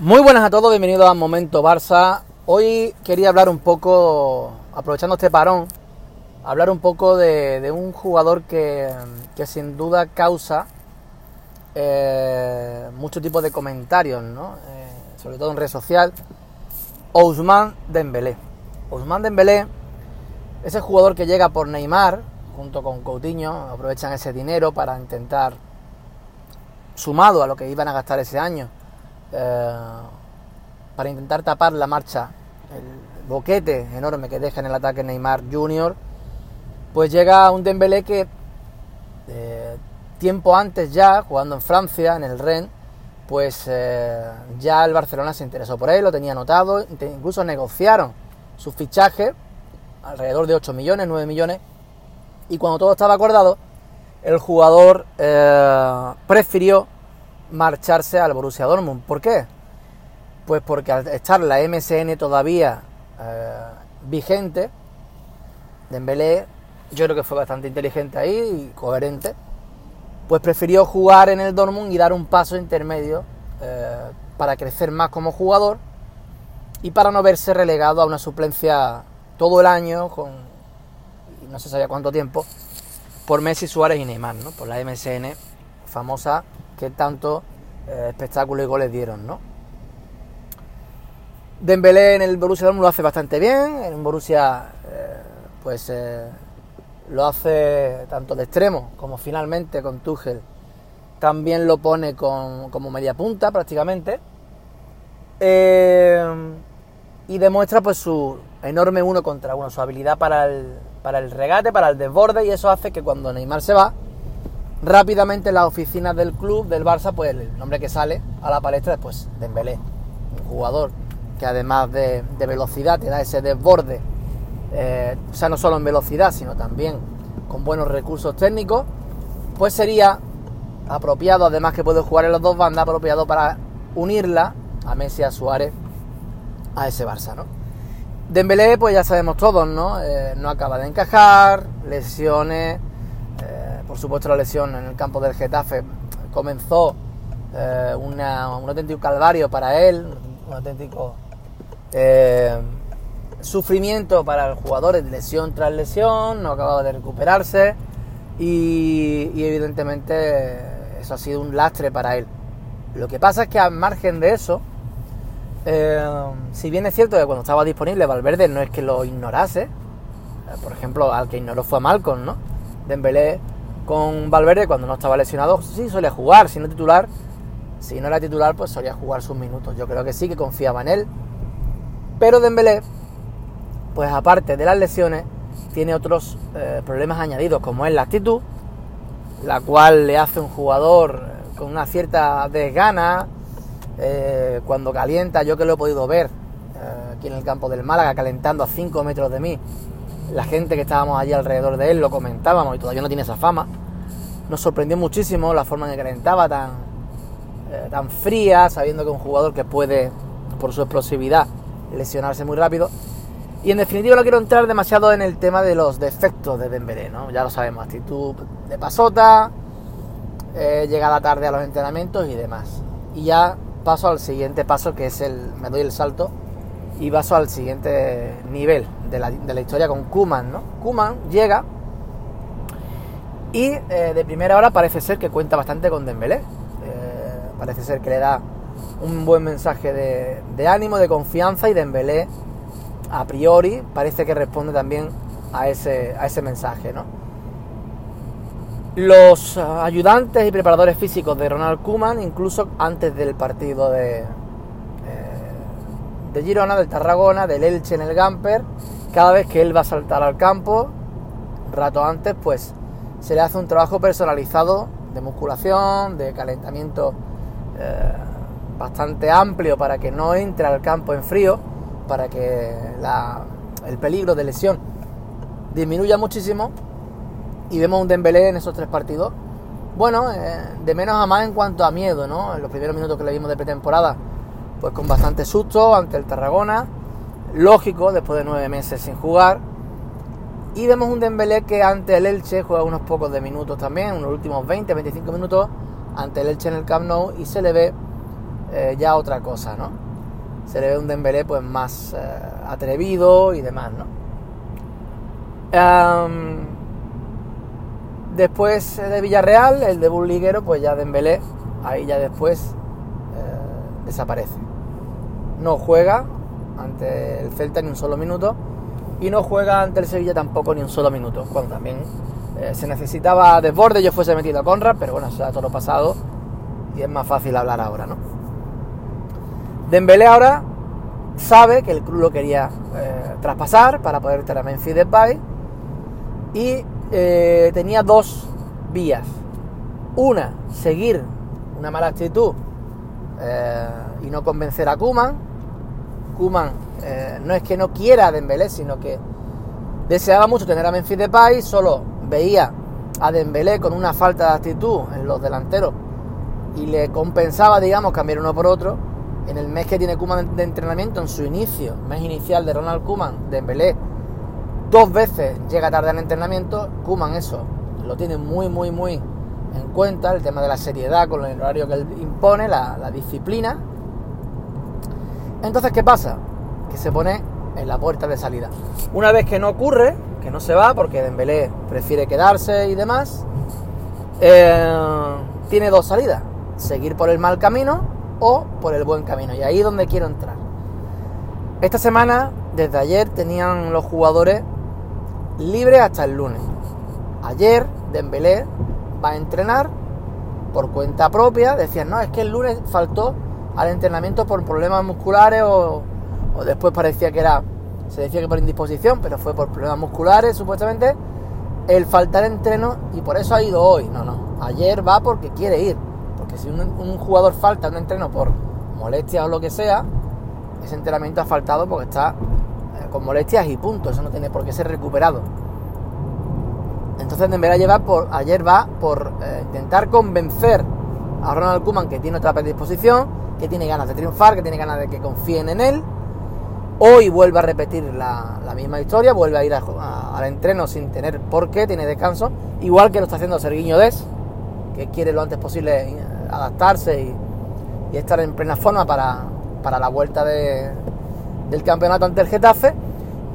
Muy buenas a todos, bienvenidos a Momento Barça. Hoy quería hablar un poco, aprovechando este parón, hablar un poco de, un jugador que, sin duda causa eh, mucho tipo de comentarios, ¿no? Eh, sobre todo en red social, Ousmane Dembélé. Ousmane Dembélé es el jugador que llega por Neymar, junto con Coutinho, aprovechan ese dinero para intentar, sumado a lo que iban a gastar ese año, eh, para intentar tapar la marcha, el boquete enorme que deja en el ataque Neymar Jr., pues llega un Dembélé que eh, tiempo antes ya, jugando en Francia, en el Rennes, pues eh, ya el Barcelona se interesó por él, lo tenía anotado, incluso negociaron su fichaje, alrededor de 8 millones, 9 millones, y cuando todo estaba acordado, el jugador prefirió marcharse al Borussia Dortmund. ¿Por qué? Pues porque al estar la MSN todavía eh, vigente, Dembélé yo creo que fue bastante inteligente ahí y coherente, pues prefirió jugar en el Dortmund y dar un paso intermedio eh, para crecer más como jugador y para no verse relegado a una suplencia todo el año con no se sabía cuánto tiempo por Messi, Suárez y Neymar, ¿no? Por la MSN famosa que tanto eh, espectáculo y goles dieron, ¿no? Dembélé en el Borussia Dortmund lo hace bastante bien, en Borussia eh, pues eh, lo hace tanto de extremo como finalmente con Tuchel también lo pone como media punta prácticamente y demuestra pues su enorme uno contra uno, su habilidad para el, para el regate, para el desborde y eso hace que cuando Neymar se va Rápidamente en las oficinas del club, del Barça, pues el nombre que sale a la palestra es pues Dembélé, un jugador que además de, velocidad te da ese desborde, eh, o sea, no solo en velocidad, sino también con buenos recursos técnicos, pues sería apropiado, además que puede jugar en las dos bandas, apropiado para unirla a Messi, a Suárez, a ese Barça, ¿no? Dembélé, pues ya sabemos todos, ¿no? Eh, no acaba de encajar, lesiones, por supuesto la lesión en el campo del Getafe comenzó eh, un auténtico calvario para él, un auténtico eh, sufrimiento para el jugador, lesión tras lesión, no acababa de recuperarse y, evidentemente eso ha sido un lastre para él. Lo que pasa es que al margen de eso, eh, si bien es cierto que cuando estaba disponible Valverde no es que lo ignorase, por ejemplo, al que ignoró fue a Malcolm, ¿no? Dembélé con Valverde cuando no estaba lesionado, sí solía jugar, si no titular, si no era titular, pues solía jugar sus minutos. Yo creo que sí, que confiaba en él. Pero Dembélé, pues aparte de las lesiones, tiene otros eh, problemas añadidos, como es la actitud, la cual le hace un jugador eh, con una cierta desgana, eh, cuando calienta, yo que lo he podido ver aquí en el campo del Málaga, calentando a 5 metros de mí, la gente que estábamos allí alrededor de él lo comentábamos y todavía no tiene esa fama. Nos sorprendió muchísimo la forma en que calentaba tan, eh, tan fría, sabiendo que un jugador que puede, por su explosividad, lesionarse muy rápido. Y en definitiva no quiero entrar demasiado en el tema de los defectos de Dembélé, ¿no? Ya lo sabemos, actitud de pasota, eh, llegada tarde a los entrenamientos y demás. Y ya paso al siguiente paso que es el, me doy el salto y paso al siguiente nivel de la, de la historia con Kuman, ¿no? Kuman llega y eh, de primera hora parece ser que cuenta bastante con Dembélé. Eh, parece ser que le da un buen mensaje de, ánimo, de confianza y Dembélé a priori parece que responde también a ese, a ese mensaje, ¿no? Los ayudantes y preparadores físicos de Ronald Kuman, incluso antes del partido de, de Girona, del Tarragona, del Elche en el Gamper, cada vez que él va a saltar al campo, rato antes, pues se le hace un trabajo personalizado de musculación, de calentamiento eh, bastante amplio para que no entre al campo en frío, para que el peligro de lesión disminuya muchísimo. Y vemos un Dembélé en esos tres partidos. Bueno, eh, de menos a más en cuanto a miedo, ¿no? En los primeros minutos que le vimos de pretemporada pues con bastante susto ante el Tarragona, lógico después de nueve meses sin jugar. Y vemos un Dembélé que ante el Elche juega unos pocos de minutos también, unos últimos 20, 25 minutos ante el Elche en el Camp Nou y se le ve eh, ya otra cosa, ¿no? Se le ve un Dembélé pues más eh, atrevido y demás, ¿no? después de Villarreal, el debut liguero, pues ya Dembélé, ahí ya después eh, desaparece. No juega ante el Celta ni un solo minuto y no juega ante el Sevilla tampoco ni un solo minuto, cuando también se necesitaba desborde, yo fuese metido a Conrad, pero bueno, eso ya todo pasado y es más fácil hablar ahora, ¿no? Dembélé ahora sabe que el club lo quería eh, traspasar para poder tener a Memphis Depay y eh, tenía dos vías. Una, seguir una mala actitud eh, y no convencer a Kuman. Kuman no es que no quiera a Dembélé, sino que deseaba mucho tener a Memphis Depay, solo veía a Dembélé con una falta de actitud en los delanteros y le compensaba, digamos, cambiar uno por otro. En el mes que tiene Kuman de entrenamiento, en su inicio, mes inicial de Ronald Kuman, de Belé, dos veces llega tarde al entrenamiento. Kuman eso lo tiene muy, muy, muy en cuenta, el tema de la seriedad con el horario que él impone, la, disciplina. Entonces, ¿qué pasa? Que se pone en la puerta de salida. Una vez que no ocurre, que no se va, porque Dembélé prefiere quedarse y demás, eh, tiene dos salidas seguir por el mal camino o por el buen camino. Y ahí es donde quiero entrar. Esta semana, desde ayer, tenían los jugadores libres hasta el lunes. Ayer, Dembélé va a entrenar por cuenta propia. Decían, no, es que el lunes faltó al entrenamiento por problemas musculares o, o después parecía que era, se decía que por indisposición, pero fue por problemas musculares supuestamente. El faltar entreno y por eso ha ido hoy. No, no. Ayer va porque quiere ir que si un, jugador falta un entreno por molestias o lo que sea, ese entrenamiento ha faltado porque está eh, con molestias y punto, eso no tiene por qué ser recuperado. Entonces deberá llevar por, ayer va por eh, intentar convencer a Ronald Koeman que tiene otra predisposición, que tiene ganas de triunfar, que tiene ganas de que confíen en él. Hoy vuelve a repetir la, misma historia, vuelve a ir al entreno sin tener por qué, tiene descanso, igual que lo está haciendo Serguiño Des, que quiere lo antes posible adaptarse y, estar en plena forma para, la vuelta del campeonato ante el Getafe.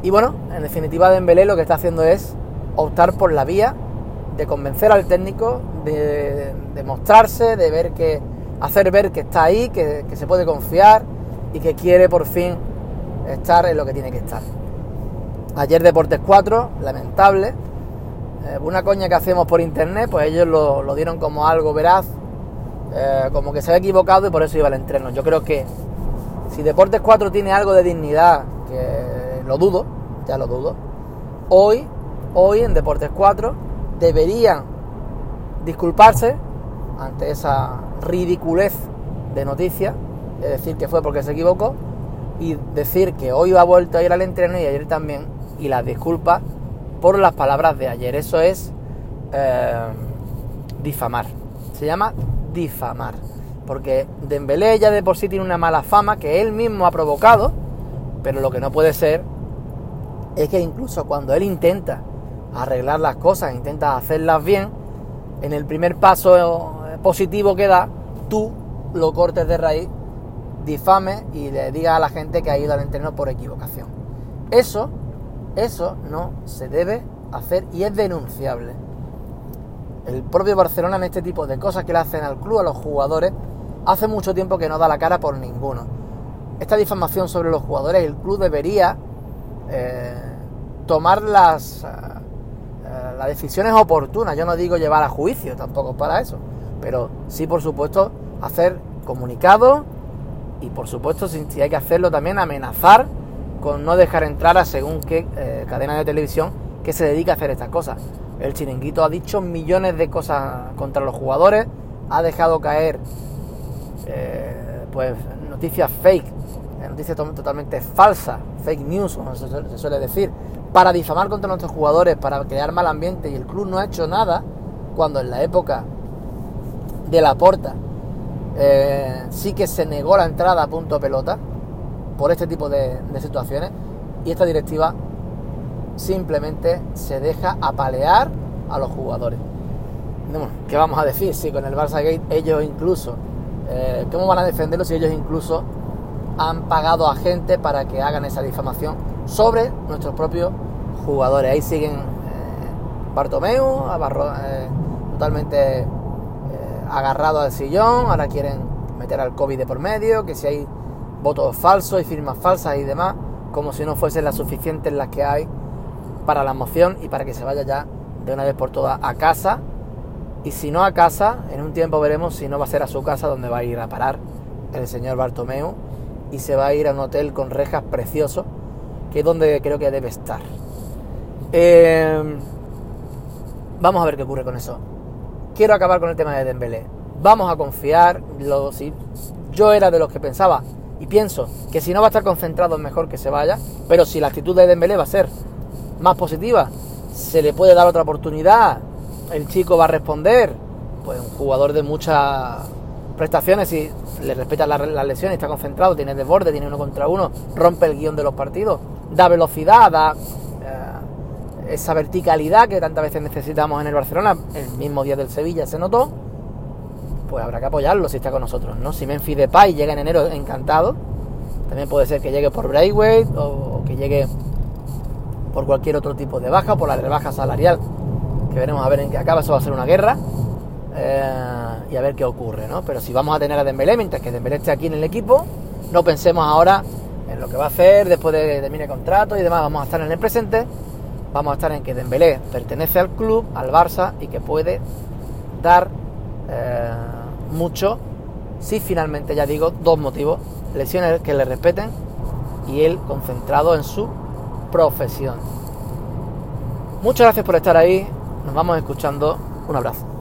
Y bueno, en definitiva Dembélé lo que está haciendo es optar por la vía de convencer al técnico, de, mostrarse, de ver que hacer ver que está ahí, que, se puede confiar y que quiere por fin estar en lo que tiene que estar. Ayer Deportes 4, lamentable. Eh, una coña que hacemos por internet, pues ellos lo, dieron como algo veraz, eh, como que se ha equivocado y por eso iba al entreno. Yo creo que si Deportes 4 tiene algo de dignidad, que lo dudo, ya lo dudo, hoy, hoy en Deportes 4 deberían disculparse ante esa ridiculez de noticia, de decir que fue porque se equivocó, y decir que hoy ha vuelto a ir al entreno y ayer también, y las disculpas por las palabras de ayer. Eso es eh, difamar. Se llama difamar. Porque Dembélé ya de por sí tiene una mala fama que él mismo ha provocado, pero lo que no puede ser es que incluso cuando él intenta arreglar las cosas, intenta hacerlas bien, en el primer paso positivo que da, tú lo cortes de raíz, difame y le digas a la gente que ha ido al entreno por equivocación. Eso, eso no se debe hacer y es denunciable el propio Barcelona en este tipo de cosas que le hacen al club, a los jugadores, hace mucho tiempo que no da la cara por ninguno. Esta difamación sobre los jugadores, el club debería eh, tomar las, eh, eh, las decisiones oportunas. Yo no digo llevar a juicio, tampoco para eso, pero sí, por supuesto, hacer comunicados y, por supuesto, si, hay que hacerlo también, amenazar con no dejar entrar a según qué cadena de televisión que se dedica a hacer estas cosas. El chiringuito ha dicho millones de cosas contra los jugadores, ha dejado caer eh, pues noticias fake, eh, noticias totalmente falsas, fake news, como se suele decir, para difamar contra nuestros jugadores, para crear mal ambiente y el club no ha hecho nada cuando en la época de la porta eh, sí que se negó la entrada a punto pelota por este tipo de situaciones y esta directiva simplemente se deja apalear a los jugadores. ¿Qué vamos a decir? Si con el Barça Gate ellos incluso Eh, ¿Cómo van a defenderlo si ellos incluso han pagado a gente para que hagan esa difamación sobre nuestros propios jugadores? Ahí siguen eh, Bartomeu, eh, totalmente agarrado al sillón, ahora quieren meter al COVID de por medio, que si hay votos falsos y firmas falsas y demás, como si no fuesen las suficientes las que hay para la moción y para que se vaya ya de una vez por todas a casa. Y si no a casa, en un tiempo veremos si no va a ser a su casa donde va a ir a parar el señor Bartomeu y se va a ir a un hotel con rejas precioso, que es donde creo que debe estar. Eh, vamos a ver qué ocurre con eso. Quiero acabar con el tema de Dembélé. Vamos a confiar. Lo, si yo era de los que pensaba y pienso que si no va a estar concentrado mejor que se vaya, pero si la actitud de Dembélé va a ser más positiva, se le puede dar otra oportunidad, el chico va a responder, pues un jugador de muchas prestaciones y le respeta las, lesiones, está concentrado, tiene desborde, tiene uno contra uno, rompe el guion de los partidos, da velocidad, da esa verticalidad que tantas veces necesitamos en el Barcelona, el mismo día del Sevilla se notó, pues habrá que apoyarlo si está con nosotros, ¿no? Si Memphis Depay llega en enero encantado, también puede ser que llegue por Braithwaite o, que llegue por cualquier otro tipo de baja, por la rebaja salarial, que veremos a ver en qué acaba, eso va a ser una guerra. Eh, y a ver qué ocurre, ¿no? Pero si vamos a tener a Dembélé, mientras que Dembélé esté aquí en el equipo, no pensemos ahora en lo que va a hacer después de termine contrato y demás, vamos a estar en el presente, vamos a estar en que Dembélé pertenece al club, al Barça y que puede dar eh, mucho si finalmente, ya digo, dos motivos, lesiones que le respeten y él concentrado en su profesión. Muchas gracias por estar ahí, nos vamos escuchando, un abrazo.